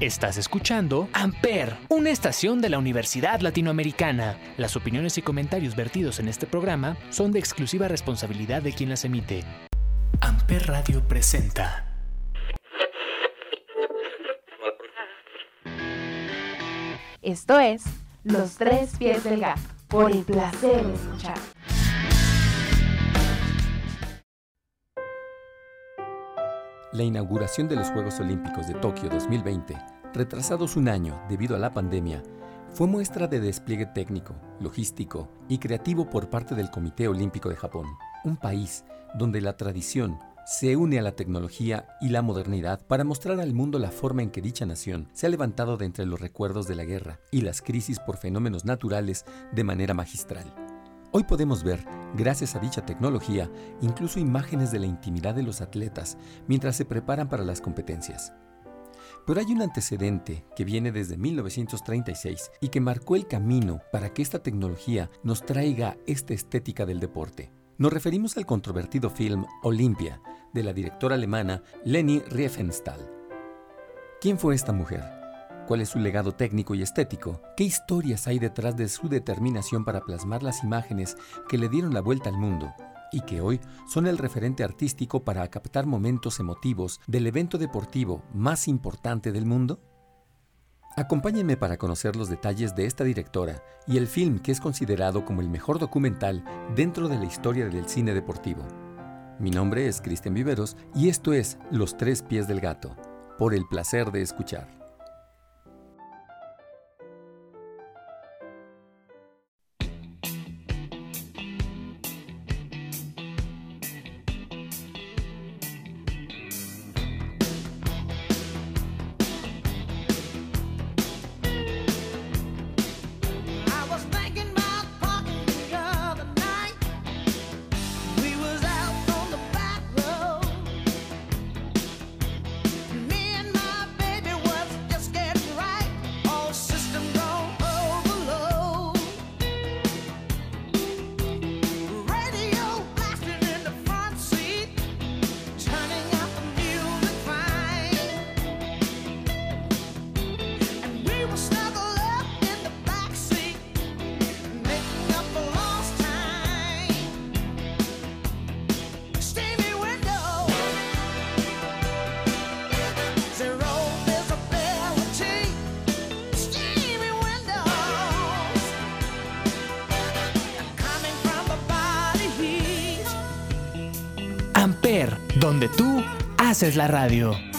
Estás escuchando Amper, una estación de la Universidad Latinoamericana. Las opiniones y comentarios vertidos en este programa son de exclusiva responsabilidad de quien las emite. Amper Radio presenta. Esto es Los Tres Pies del Gato, por el placer de escuchar. La inauguración de los Juegos Olímpicos de Tokio 2020, retrasados un año debido a la pandemia, fue muestra de despliegue técnico, logístico y creativo por parte del Comité Olímpico de Japón, un país donde la tradición se une a la tecnología y la modernidad para mostrar al mundo la forma en que dicha nación se ha levantado de entre los recuerdos de la guerra y las crisis por fenómenos naturales de manera magistral. Hoy podemos ver, gracias a dicha tecnología, incluso imágenes de la intimidad de los atletas mientras se preparan para las competencias. Pero hay un antecedente que viene desde 1936 y que marcó el camino para que esta tecnología nos traiga esta estética del deporte. Nos referimos al controvertido film Olympia, de la directora alemana Leni Riefenstahl. ¿Quién fue esta mujer? Cuál es su legado técnico y estético, qué historias hay detrás de su determinación para plasmar las imágenes que le dieron la vuelta al mundo y que hoy son el referente artístico para captar momentos emotivos del evento deportivo más importante del mundo? Acompáñenme para conocer los detalles de esta directora y el film que es considerado como el mejor documental dentro de la historia del cine deportivo. Mi nombre es Cristian Viveros y esto es Los Tres Pies del Gato, por el placer de escuchar. Haces la radio.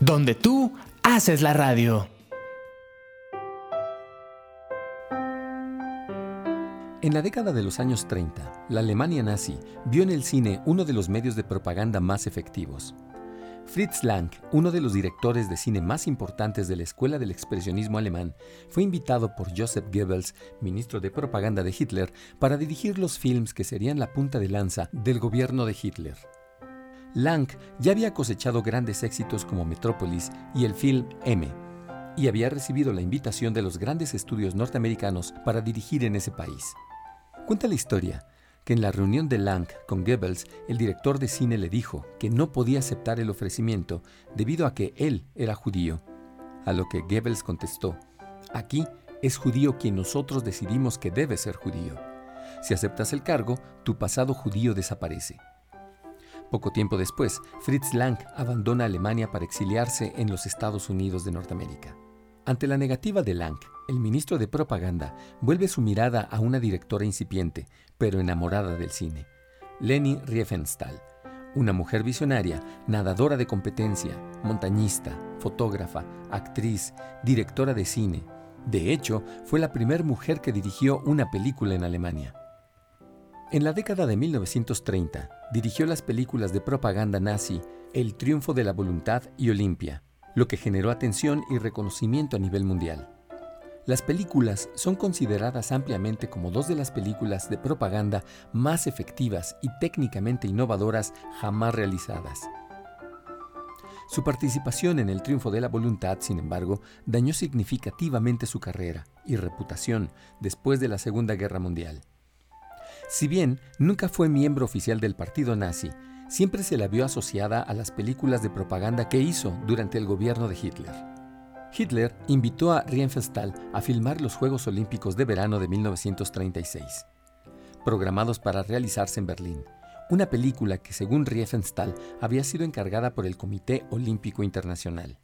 Donde tú haces la radio. En la década de los años 30, la Alemania nazi vio en el cine uno de los medios de propaganda más efectivos. Fritz Lang, uno de los directores de cine más importantes de la Escuela del Expresionismo alemán, fue invitado por Joseph Goebbels, ministro de propaganda de Hitler, para dirigir los films que serían la punta de lanza del gobierno de Hitler. Lang ya había cosechado grandes éxitos como Metrópolis y el film M, y había recibido la invitación de los grandes estudios norteamericanos para dirigir en ese país. Cuenta la historia que en la reunión de Lang con Goebbels, el director de cine le dijo que no podía aceptar el ofrecimiento debido a que él era judío. A lo que Goebbels contestó, aquí es judío quien nosotros decidimos que debe ser judío. Si aceptas el cargo, tu pasado judío desaparece. Poco tiempo después, Fritz Lang abandona Alemania para exiliarse en los Estados Unidos de Norteamérica. Ante la negativa de Lang, el ministro de Propaganda vuelve su mirada a una directora incipiente, pero enamorada del cine, Leni Riefenstahl, una mujer visionaria, nadadora de competencia, montañista, fotógrafa, actriz, directora de cine. De hecho, fue la primera mujer que dirigió una película en Alemania. En la década de 1930, dirigió las películas de propaganda nazi El triunfo de la voluntad y Olimpia, lo que generó atención y reconocimiento a nivel mundial. Las películas son consideradas ampliamente como dos de las películas de propaganda más efectivas y técnicamente innovadoras jamás realizadas. Su participación en el triunfo de la voluntad, sin embargo, dañó significativamente su carrera y reputación después de la Segunda Guerra Mundial. Si bien nunca fue miembro oficial del partido nazi, siempre se la vio asociada a las películas de propaganda que hizo durante el gobierno de Hitler. Hitler invitó a Riefenstahl a filmar los Juegos Olímpicos de Verano de 1936, programados para realizarse en Berlín, una película que según Riefenstahl había sido encargada por el Comité Olímpico Internacional.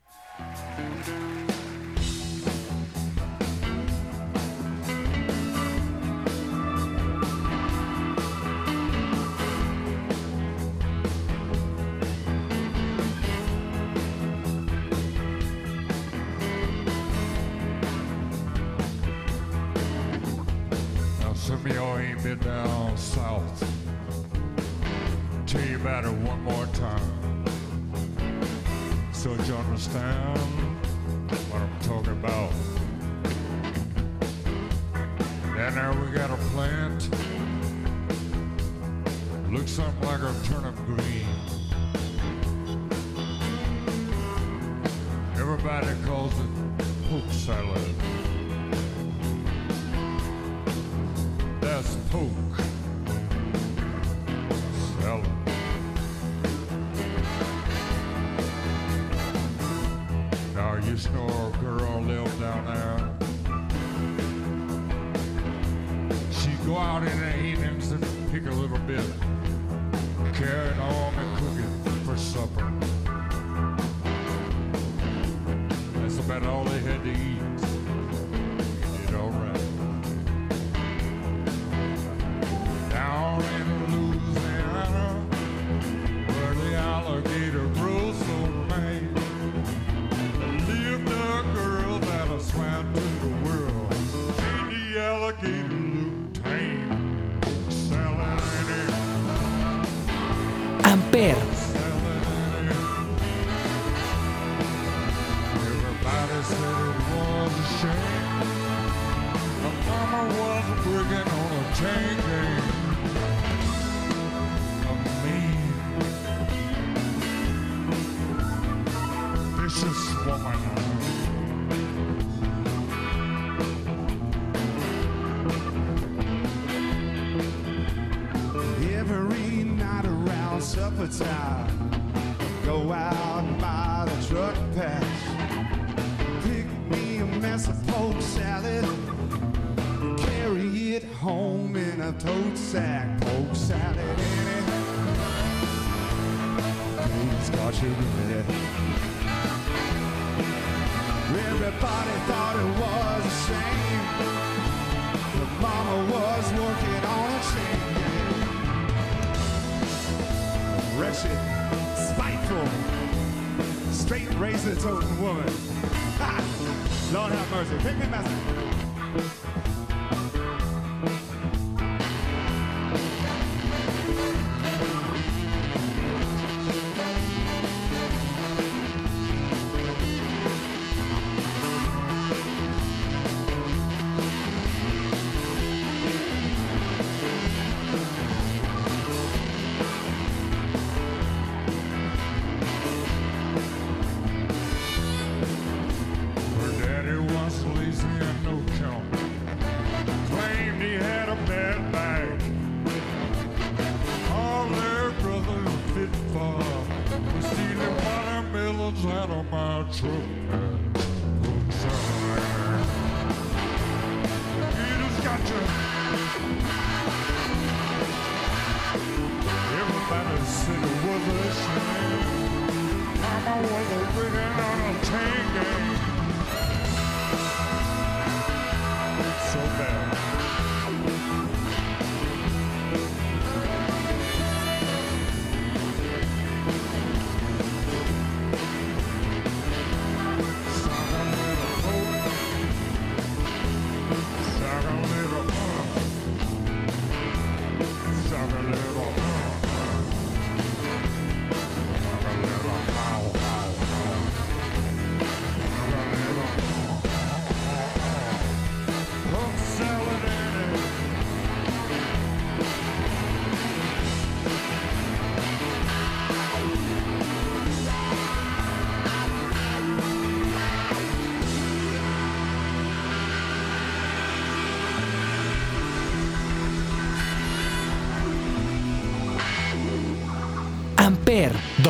me down south. Tell you about it one more time. So you understand? out in the heat. Uh, Wretched, spiteful, straight razor toting woman. Lord have mercy. Pick me, master. tango.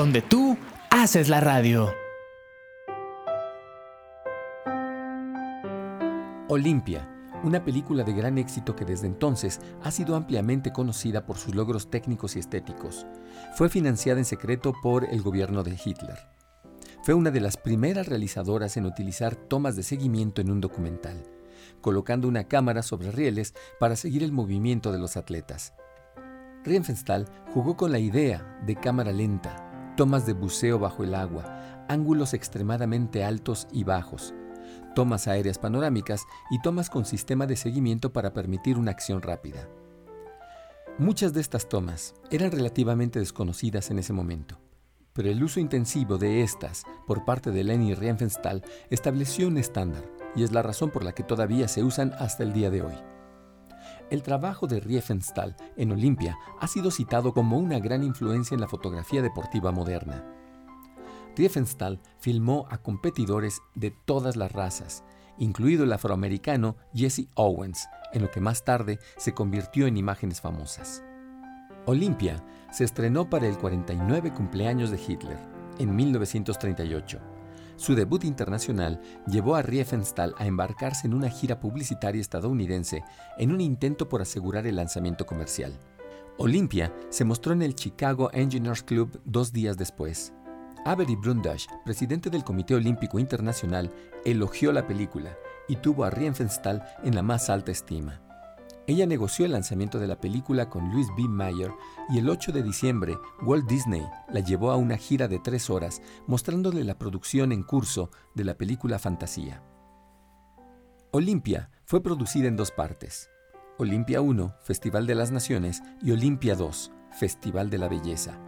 Donde tú haces la radio. Olimpia, una película de gran éxito que desde entonces ha sido ampliamente conocida por sus logros técnicos y estéticos. Fue financiada en secreto por el gobierno de Hitler. Fue una de las primeras realizadoras en utilizar tomas de seguimiento en un documental, colocando una cámara sobre rieles para seguir el movimiento de los atletas. Riefenstahl jugó con la idea de cámara lenta, tomas de buceo bajo el agua, ángulos extremadamente altos y bajos, tomas aéreas panorámicas y tomas con sistema de seguimiento para permitir una acción rápida. Muchas de estas tomas eran relativamente desconocidas en ese momento, pero el uso intensivo de estas por parte de Leni Riefenstahl estableció un estándar y es la razón por la que todavía se usan hasta el día de hoy. El trabajo de Riefenstahl en Olimpia ha sido citado como una gran influencia en la fotografía deportiva moderna. Riefenstahl filmó a competidores de todas las razas, incluido el afroamericano Jesse Owens, en lo que más tarde se convirtió en imágenes famosas. Olimpia se estrenó para el 49 cumpleaños de Hitler, en 1938. Su debut internacional llevó a Riefenstahl a embarcarse en una gira publicitaria estadounidense en un intento por asegurar el lanzamiento comercial. Olimpia se mostró en el Chicago Engineers Club dos días después. Avery Brundage, presidente del Comité Olímpico Internacional, elogió la película y tuvo a Riefenstahl en la más alta estima. Ella negoció el lanzamiento de la película con Louis B. Mayer y el 8 de diciembre Walt Disney la llevó a una gira de tres horas mostrándole la producción en curso de la película Fantasía. Olimpia fue producida en dos partes. Olimpia 1, Festival de las Naciones, y Olimpia 2, Festival de la Belleza.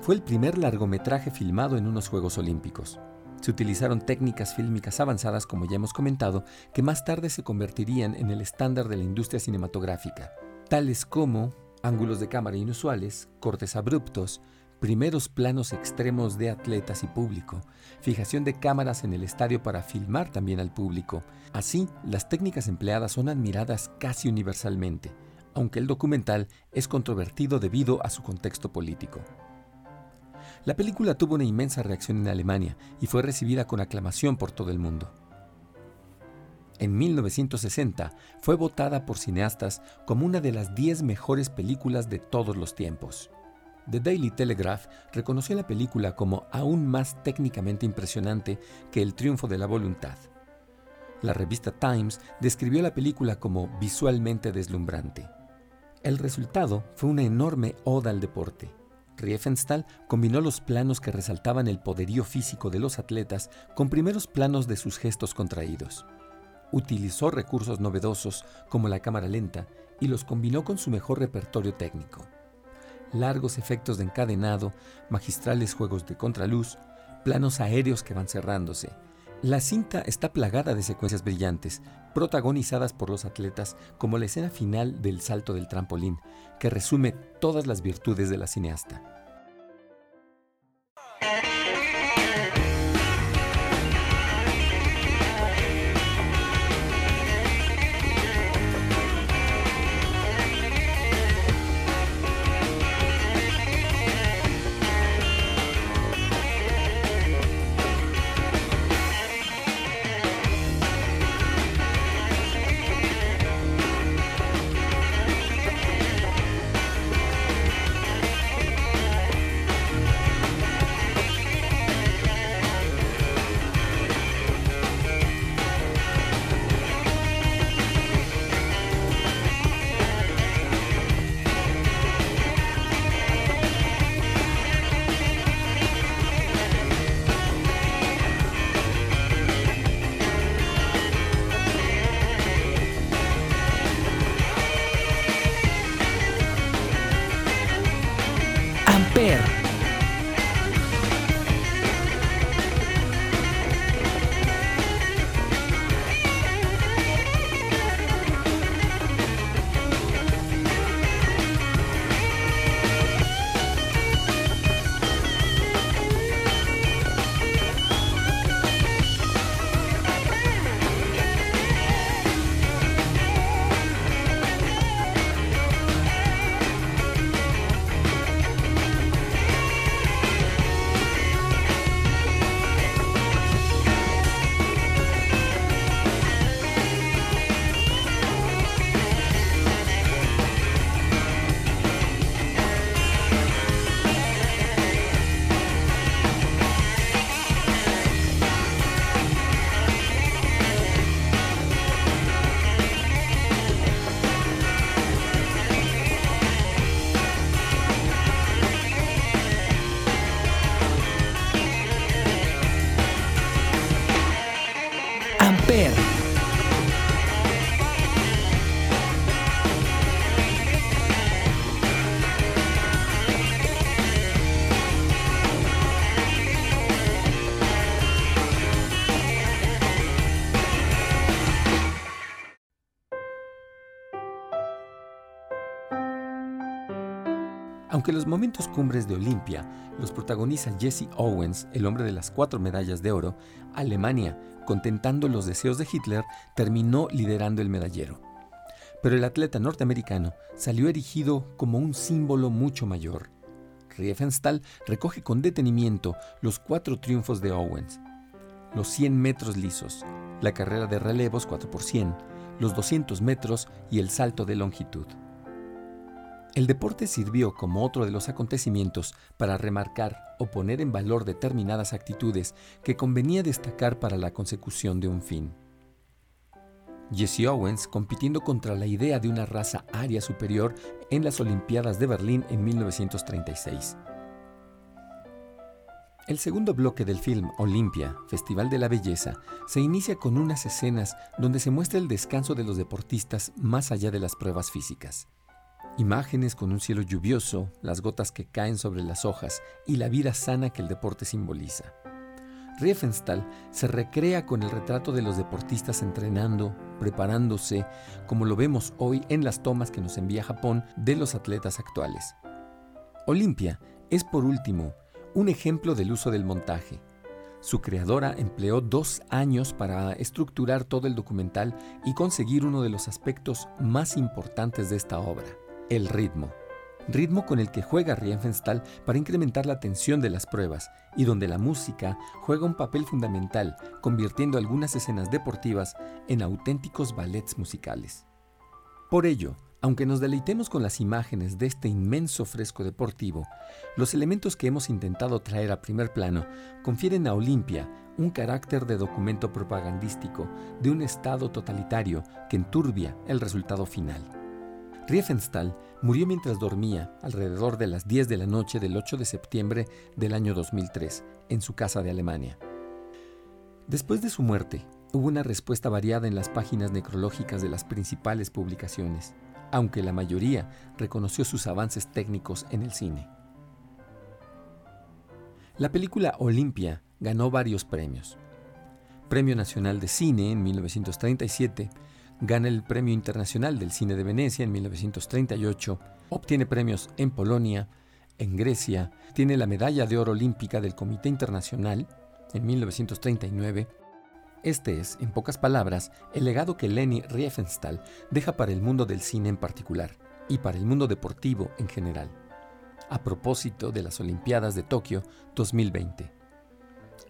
Fue el primer largometraje filmado en unos Juegos Olímpicos. Se utilizaron técnicas fílmicas avanzadas, como ya hemos comentado, que más tarde se convertirían en el estándar de la industria cinematográfica, tales como ángulos de cámara inusuales, cortes abruptos, primeros planos extremos de atletas y público, fijación de cámaras en el estadio para filmar también al público. Así, las técnicas empleadas son admiradas casi universalmente, aunque el documental es controvertido debido a su contexto político. La película tuvo una inmensa reacción en Alemania y fue recibida con aclamación por todo el mundo. En 1960 fue votada por cineastas como una de las 10 mejores películas de todos los tiempos. The Daily Telegraph reconoció la película como aún más técnicamente impresionante que El Triunfo de la Voluntad. La revista Times describió la película como visualmente deslumbrante. El resultado fue una enorme oda al deporte. Riefenstahl combinó los planos que resaltaban el poderío físico de los atletas con primeros planos de sus gestos contraídos. Utilizó recursos novedosos como la cámara lenta y los combinó con su mejor repertorio técnico. Largos efectos de encadenado, magistrales juegos de contraluz, planos aéreos que van cerrándose, la cinta está plagada de secuencias brillantes, protagonizadas por los atletas, como la escena final del salto del trampolín, que resume todas las virtudes de la cineasta. Los momentos cumbres de Olimpia los protagoniza Jesse Owens, el hombre de las cuatro medallas de oro, Alemania, contentando los deseos de Hitler, terminó liderando el medallero. Pero el atleta norteamericano salió erigido como un símbolo mucho mayor. Riefenstahl recoge con detenimiento los cuatro triunfos de Owens, los 100 metros lisos, la carrera de relevos 4 por 100, los 200 metros y el salto de longitud. El deporte sirvió como otro de los acontecimientos para remarcar o poner en valor determinadas actitudes que convenía destacar para la consecución de un fin. Jesse Owens compitiendo contra la idea de una raza aria superior en las Olimpiadas de Berlín en 1936. El segundo bloque del film Olimpia, Festival de la Belleza, se inicia con unas escenas donde se muestra el descanso de los deportistas más allá de las pruebas físicas. Imágenes con un cielo lluvioso, las gotas que caen sobre las hojas y la vida sana que el deporte simboliza. Riefenstahl se recrea con el retrato de los deportistas entrenando, preparándose, como lo vemos hoy en las tomas que nos envía Japón de los atletas actuales. Olimpia es, por último, un ejemplo del uso del montaje. Su creadora empleó dos años para estructurar todo el documental y conseguir uno de los aspectos más importantes de esta obra, el ritmo. Ritmo con el que juega Riefenstahl para incrementar la tensión de las pruebas y donde la música juega un papel fundamental, convirtiendo algunas escenas deportivas en auténticos ballets musicales. Por ello, aunque nos deleitemos con las imágenes de este inmenso fresco deportivo, los elementos que hemos intentado traer a primer plano confieren a Olimpia un carácter de documento propagandístico de un Estado totalitario que enturbia el resultado final. Riefenstahl murió mientras dormía alrededor de las 10 de la noche del 8 de septiembre del año 2003 en su casa de Alemania. Después de su muerte, hubo una respuesta variada en las páginas necrológicas de las principales publicaciones, aunque la mayoría reconoció sus avances técnicos en el cine. La película Olimpia ganó varios premios. Premio Nacional de Cine en 1937, gana el Premio Internacional del Cine de Venecia en 1938, obtiene premios en Polonia, en Grecia, tiene la Medalla de Oro Olímpica del Comité Internacional en 1939. Este es, en pocas palabras, el legado que Leni Riefenstahl deja para el mundo del cine en particular y para el mundo deportivo en general. A propósito de las Olimpiadas de Tokio 2020.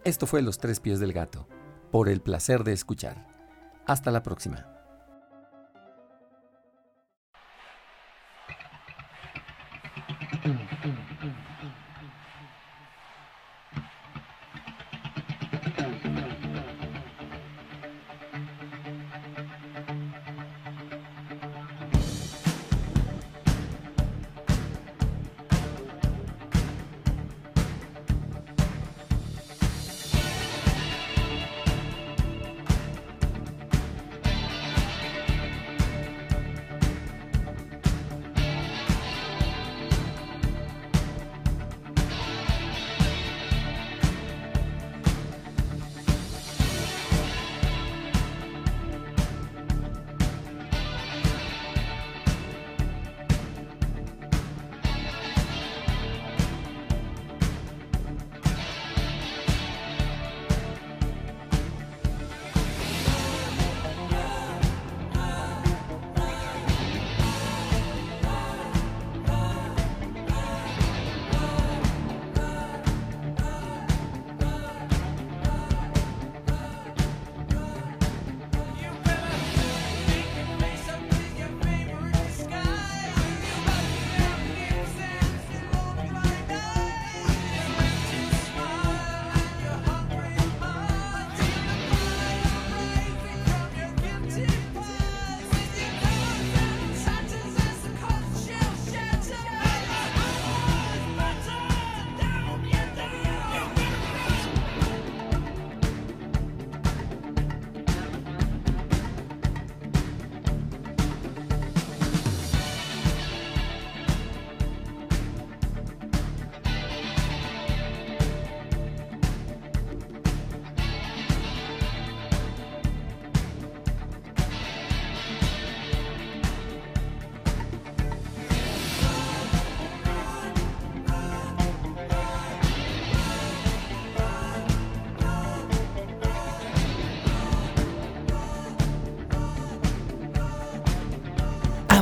Esto fue Los Tres Pies del Gato, por el placer de escuchar. Hasta la próxima.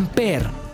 Amper.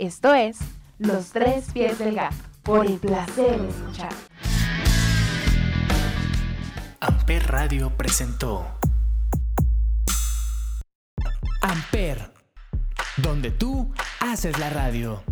Esto es Los Tres Pies del Gato, por el placer de escuchar. Amper Radio presentó Amper, donde tú haces la radio.